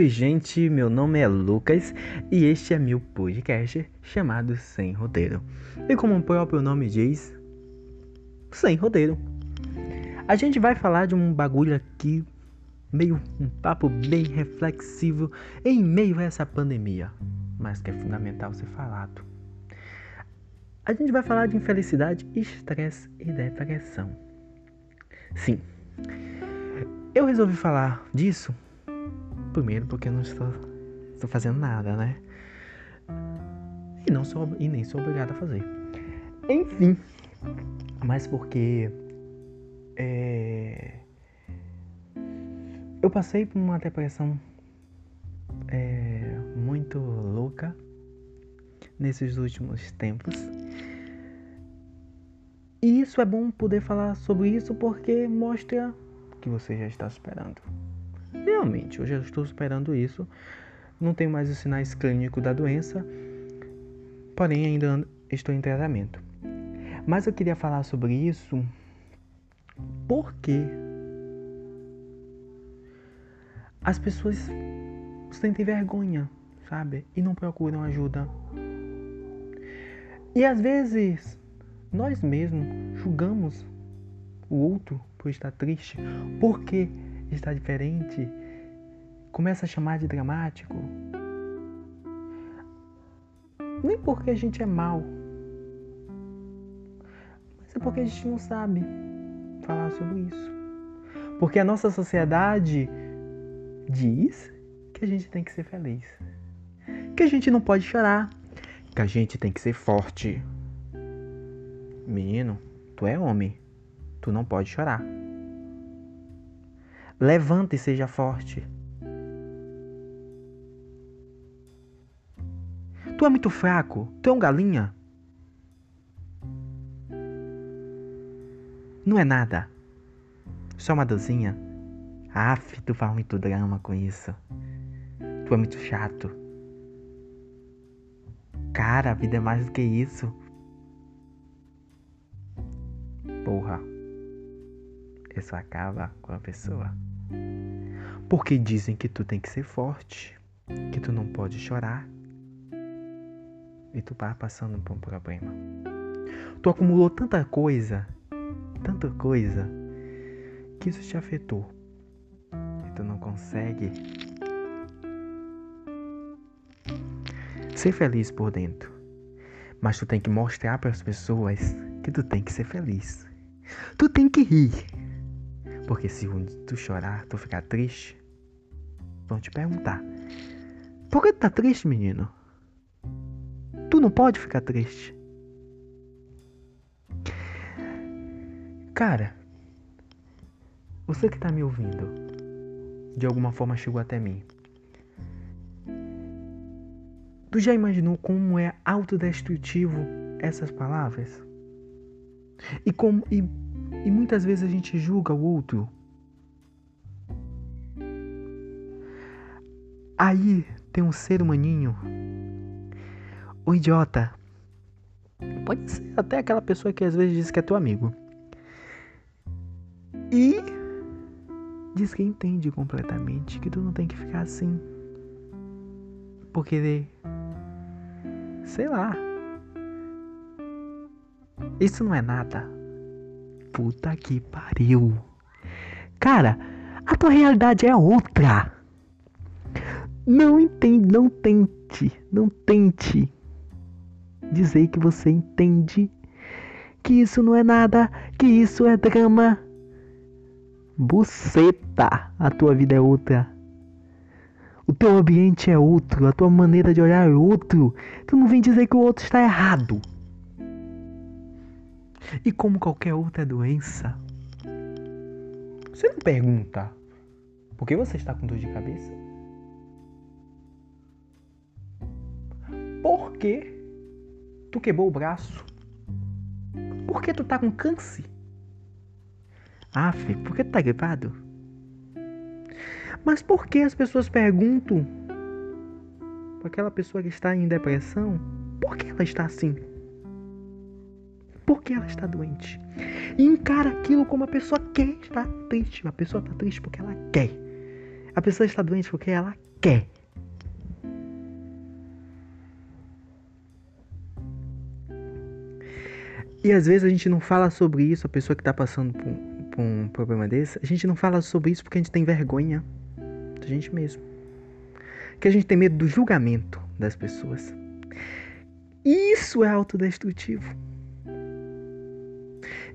Oi, gente, meu nome é Lucas e este é meu podcast chamado Sem Roteiro. E como o próprio nome diz, sem roteiro. A gente vai falar de um bagulho aqui, meio um papo bem reflexivo em meio a essa pandemia, mas que é fundamental ser falado. A gente vai falar de infelicidade, estresse e depressão. Sim, eu resolvi falar disso primeiro porque eu não estou, estou fazendo nada, né? E, não sou, e nem sou obrigado a fazer. Enfim, mas porque é, eu passei por uma depressão é, muito louca nesses últimos tempos. E isso é bom poder falar sobre isso porque mostra que você já está superando. Realmente, eu já estou superando isso. Não tenho mais os sinais clínicos da doença, porém ainda estou em tratamento. Mas eu queria falar sobre isso porque as pessoas sentem vergonha, sabe? E não procuram ajuda. E às vezes nós mesmos julgamos o outro por estar triste, porque está diferente, começa a chamar de dramático. Nem porque a gente é mal, mas é porque a gente não sabe falar sobre isso. Porque a nossa sociedade diz que a gente tem que ser feliz, que a gente não pode chorar, que a gente tem que ser forte. Menino, tu é homem, tu não pode chorar. Levanta e seja forte. Tu é muito fraco, tu é um galinha. Não é nada. Só uma dozinha. Aff, tu faz muito drama com isso. Tu é muito chato. Cara, a vida é mais do que isso. Porra. Isso acaba com a pessoa. Porque dizem que tu tem que ser forte, que tu não pode chorar. E tu vai passando por um problema. Tu acumulou tanta coisa, tanta coisa, que isso te afetou. E tu não consegue ser feliz por dentro. Mas tu tem que mostrar para as pessoas que tu tem que ser feliz. Tu tem que rir. Porque se tu chorar, tu ficar triste, vão te perguntar: Por que tu tá triste, menino? Tu não pode ficar triste. Cara, você que tá me ouvindo, de alguma forma chegou até mim. Tu já imaginou como é autodestrutivo essas palavras? E como e, e muitas vezes a gente julga o outro. Aí tem um ser humaninho, o idiota. Pode ser até aquela pessoa que às vezes diz que é teu amigo. E diz que entende completamente que tu não tem que ficar assim. Porque sei lá. Isso não é nada. Puta que pariu. Cara, a tua realidade é outra. Não entende, não tente, não tente dizer que você entende que isso não é nada, que isso é drama. Buceta, a tua vida é outra. O teu ambiente é outro, a tua maneira de olhar é outro. Tu não vem dizer que o outro está errado. E como qualquer outra doença, você não pergunta por que você está com dor de cabeça? Por que tu quebrou o braço? Por que tu tá com câncer? Ah, filho, por que tu tá gripado? Mas por que as pessoas perguntam para aquela pessoa que está em depressão por que ela está assim? Porque ela está doente. E encara aquilo como a pessoa quer estar triste. A pessoa está triste porque ela quer. A pessoa está doente porque ela quer. E às vezes a gente não fala sobre isso, a pessoa que está passando por, por, um problema desse, a gente não fala sobre isso porque a gente tem vergonha da gente mesmo. Que a gente tem medo do julgamento das pessoas. Isso é autodestrutivo.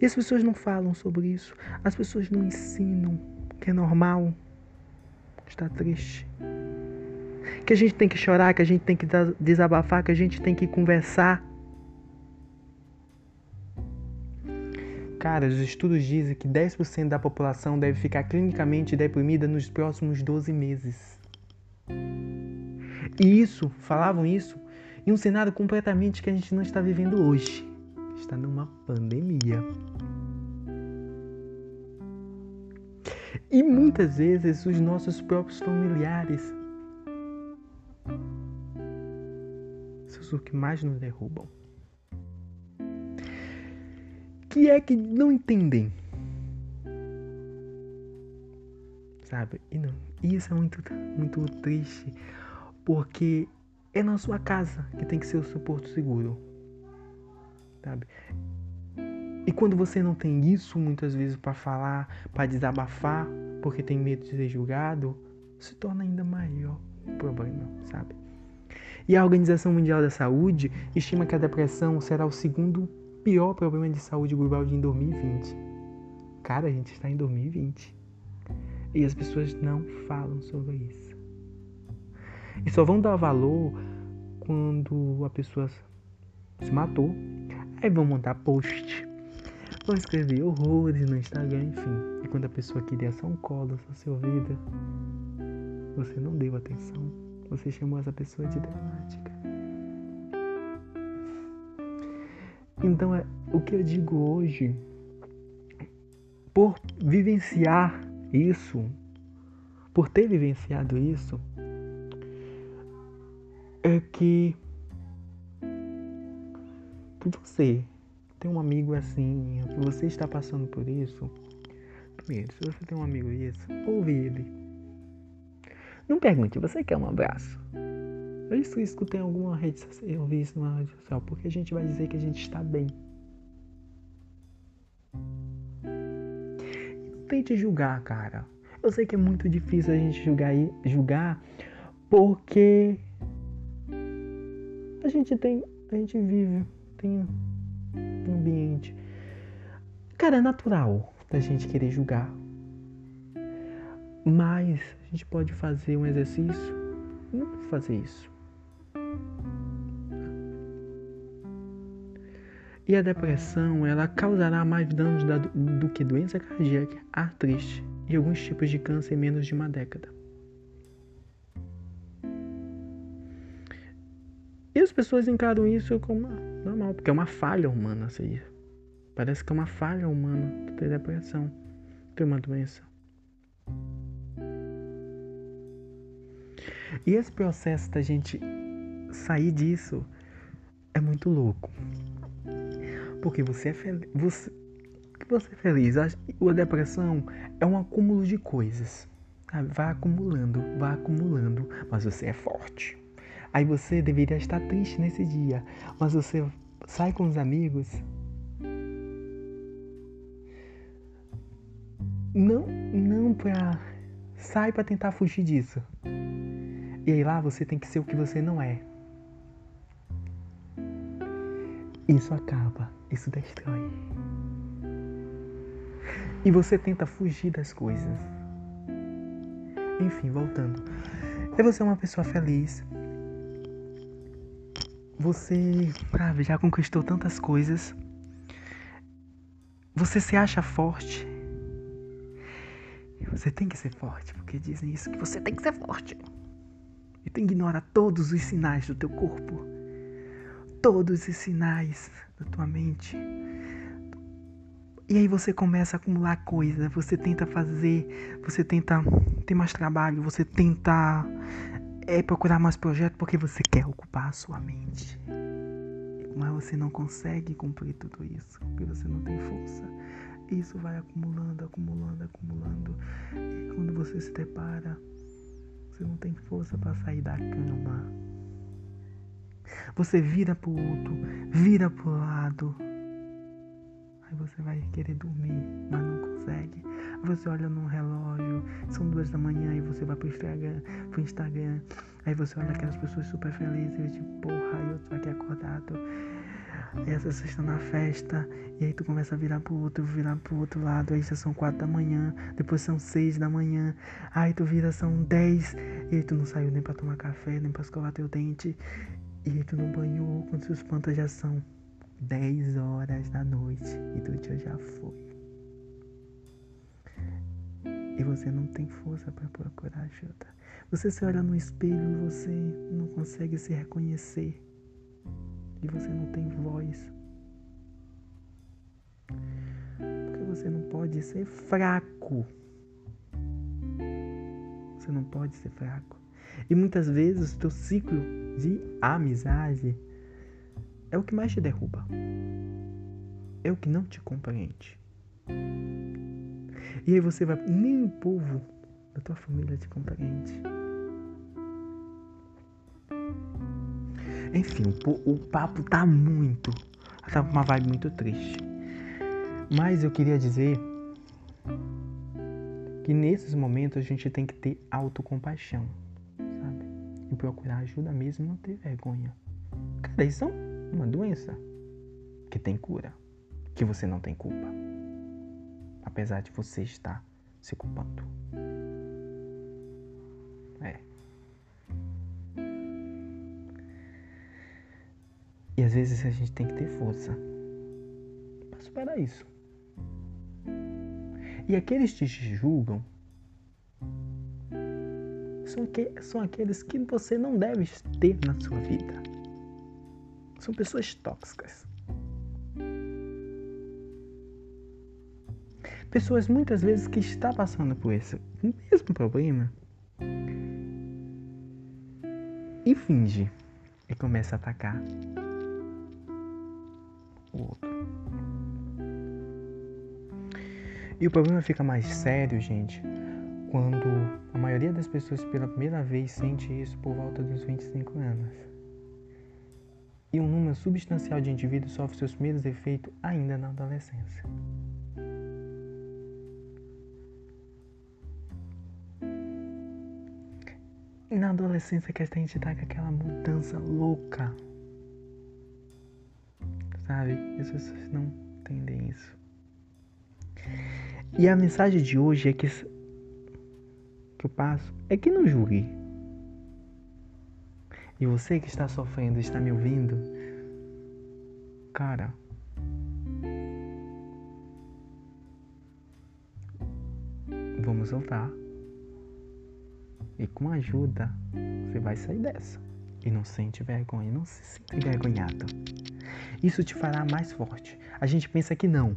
E as pessoas não falam sobre isso. As pessoas não ensinam que é normal estar triste. Que a gente tem que chorar, que a gente tem que desabafar, que a gente tem que conversar. Cara, os estudos dizem que 10% da população deve ficar clinicamente deprimida nos próximos 12 meses. E isso, falavam isso, em um cenário completamente que a gente não está vivendo hoje. Está numa pandemia. E muitas vezes os nossos próprios familiares são os que mais nos derrubam que é que não entendem. Sabe? E não, isso é muito, muito triste, porque é na sua casa que tem que ser o seu porto seguro. Sabe? E quando você não tem isso muitas vezes para falar, para desabafar, porque tem medo de ser julgado, se torna ainda maior o problema, sabe? E a Organização Mundial da Saúde estima que a depressão será o segundo pior problema de saúde global em 2020. Cara, a gente está em 2020. E as pessoas não falam sobre isso. E só vão dar valor quando a pessoa se matou. Aí vão montar post. Vão escrever horrores no Instagram, enfim. E quando a pessoa queria só um colo, só ser ouvida, você não deu atenção. Você chamou essa pessoa de dramática. Então, é, o que eu digo hoje, por vivenciar isso, por ter vivenciado isso, é que você tem um amigo assim, você está passando por isso, primeiro, se você tem um amigo isso, ouve ele. Não pergunte, você quer um abraço? Eu isso escutei em alguma rede social, eu vi isso numa rede social, porque a gente vai dizer que a gente está bem. Não tente julgar, cara. Eu sei que é muito difícil a gente julgar, julgar porque a gente tem, a gente vive, tem um ambiente. Cara, é natural da gente querer julgar. Mas a gente pode fazer um exercício, não fazer isso. E a depressão, ela causará mais danos da, do que doença cardíaca, artrite e alguns tipos de câncer em menos de uma década. E as pessoas encaram isso como normal, porque é uma falha humana, assim. Parece que é uma falha humana ter depressão, ter uma doença. E esse processo da gente sair disso é muito louco. Porque você é feliz. Você, você é feliz. A depressão é um acúmulo de coisas. Sabe? Vai acumulando, vai acumulando. Mas você é forte. Aí você deveria estar triste nesse dia. Mas você sai com os amigos. Não, não pra. Sai para tentar fugir disso. E aí lá você tem que ser o que você não é. Isso acaba, isso destrói. E você tenta fugir das coisas. Enfim, voltando. É você uma pessoa feliz. Você, sabe, já conquistou tantas coisas. Você se acha forte. Você tem que ser forte, porque dizem isso que você tem que ser forte. E tu ignora todos os sinais do teu corpo todos os sinais da tua mente. E aí você começa a acumular coisas, você tenta fazer, você tenta ter mais trabalho, você tenta é, procurar mais projetos porque você quer ocupar a sua mente. Mas você não consegue cumprir tudo isso, porque você não tem força. Isso vai acumulando, acumulando, acumulando. E quando você se depara, você não tem força para sair da cama. Você vira pro outro, vira pro lado. Aí você vai querer dormir, mas não consegue. Você olha no relógio, são duas da manhã e você vai pro Instagram, pro Instagram. Aí você olha aquelas pessoas super felizes tipo, porra, eu tô aqui acordado. Essa você está na festa, e aí tu começa a virar pro outro, virar pro outro lado, aí já são quatro da manhã, depois são seis da manhã, aí tu vira, são dez, e aí tu não saiu nem pra tomar café, nem pra escovar teu dente, e aí tu não banhou, quando seus plantas já são dez horas da noite, e tu já foi. Você não tem força para procurar ajuda. Você se olha no espelho e você não consegue se reconhecer e você não tem voz. Porque você não pode ser fraco. Você não pode ser fraco. E muitas vezes o teu ciclo de amizade é o que mais te derruba. É o que não te compreende. E aí você vai, nem o povo da tua família te compreende. Enfim, o, o papo tá muito. Tá uma vibe muito triste. Mas eu queria dizer que nesses momentos a gente tem que ter autocompaixão, sabe? E procurar ajuda mesmo não ter vergonha. Cara, isso é uma doença que tem cura, que você não tem culpa. Apesar de você estar se culpando. É. E às vezes a gente tem que ter força para superar isso. E aqueles que te julgam são, que, são aqueles que você não deve ter na sua vida. São pessoas tóxicas. Pessoas muitas vezes que estão passando por esse mesmo problema e finge e começa a atacar o outro. E o problema fica mais sério, gente, quando a maioria das pessoas pela primeira vez sente isso por volta dos 25 anos. E um número substancial de indivíduos sofre seus primeiros efeitos ainda na adolescência. E na adolescência que a gente tá com aquela mudança louca sabe? As pessoas não entendem isso. E a mensagem de hoje é que, que eu passo é que não julgue. E você que está sofrendo, está me ouvindo, cara, vamos voltar. E com ajuda, você vai sair dessa. E não sente vergonha, não se sente envergonhado. Isso te fará mais forte. A gente pensa que não,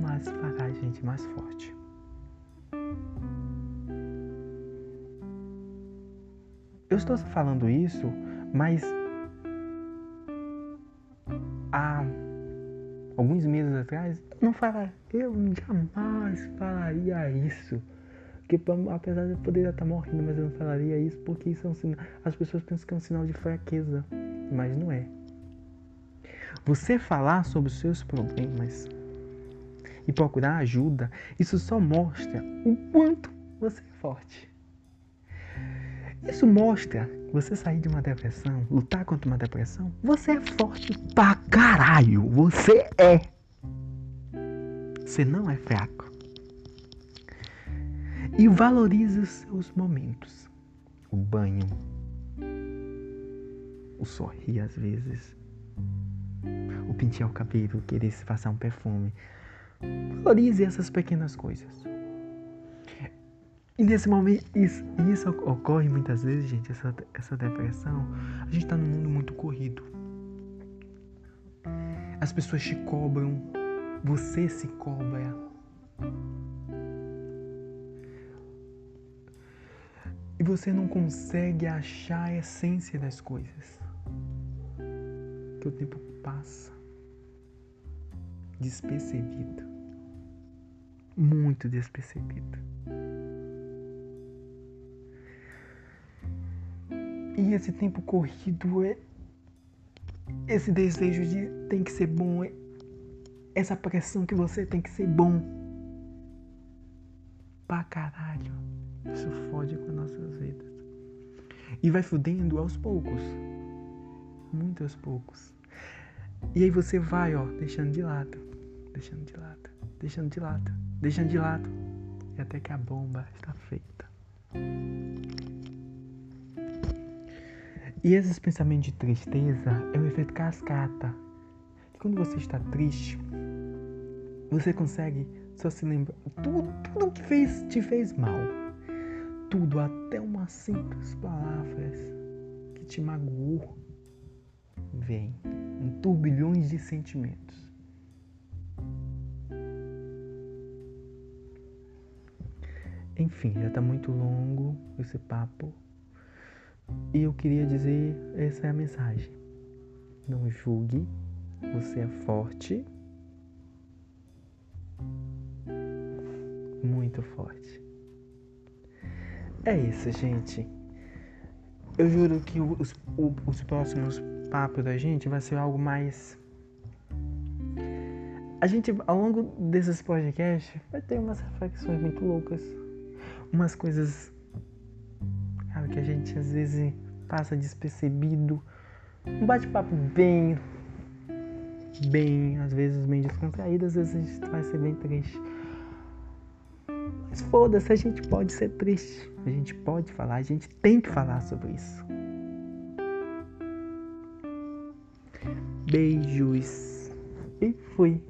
mas fará a gente mais forte. Eu estou falando isso, mas há alguns meses atrás não falaria, eu jamais falaria isso. Que apesar de eu poder estar morrendo, mas eu não falaria isso porque isso é um sinal. As pessoas pensam que é um sinal de fraqueza, mas não é. Você falar sobre os seus problemas e procurar ajuda, isso só mostra o quanto você é forte. Isso mostra você sair de uma depressão, lutar contra uma depressão. Você é forte pra caralho. Você é. Você não é fraco. E valorize os seus momentos. O banho. O sorrir às vezes o pentear o cabelo, querer se passar um perfume. Valorize essas pequenas coisas. E nesse momento, isso, isso ocorre muitas vezes, gente, essa, essa depressão. A gente tá num mundo muito corrido. As pessoas te cobram, você se cobra. E você não consegue achar a essência das coisas. Que o tempo passa despercebido. Muito despercebido. E esse tempo corrido é. Esse desejo de tem que ser bom, é essa pressão que você tem que ser bom. Pra caralho. Isso fode com as nossas vidas. E vai fudendo aos poucos. Muito aos poucos. E aí você vai, ó, deixando de lado. Deixando de lado. Deixando de lado. Deixando de lado. E até que a bomba está feita. E esses pensamentos de tristeza é o efeito cascata. Quando você está triste, você consegue só se lembrar tudo, tudo que fez, te fez mal. Tudo, até umas simples palavras que te magoou, vem um turbilhões de sentimentos. Enfim, já está muito longo esse papo. E eu queria dizer, essa é a mensagem. Não julgue, você é forte. Muito forte. É isso, gente. Eu juro que os, os próximos papos da gente vai ser algo mais. A gente, ao longo desses podcasts, vai ter umas reflexões muito loucas. Umas coisas cara, que a gente às vezes passa despercebido. Um bate-papo bem, bem, às vezes bem descontraído, às vezes a gente vai ser bem triste. Mas foda-se, a gente pode ser triste. A gente pode falar, a gente tem que falar sobre isso. Beijos. E fui.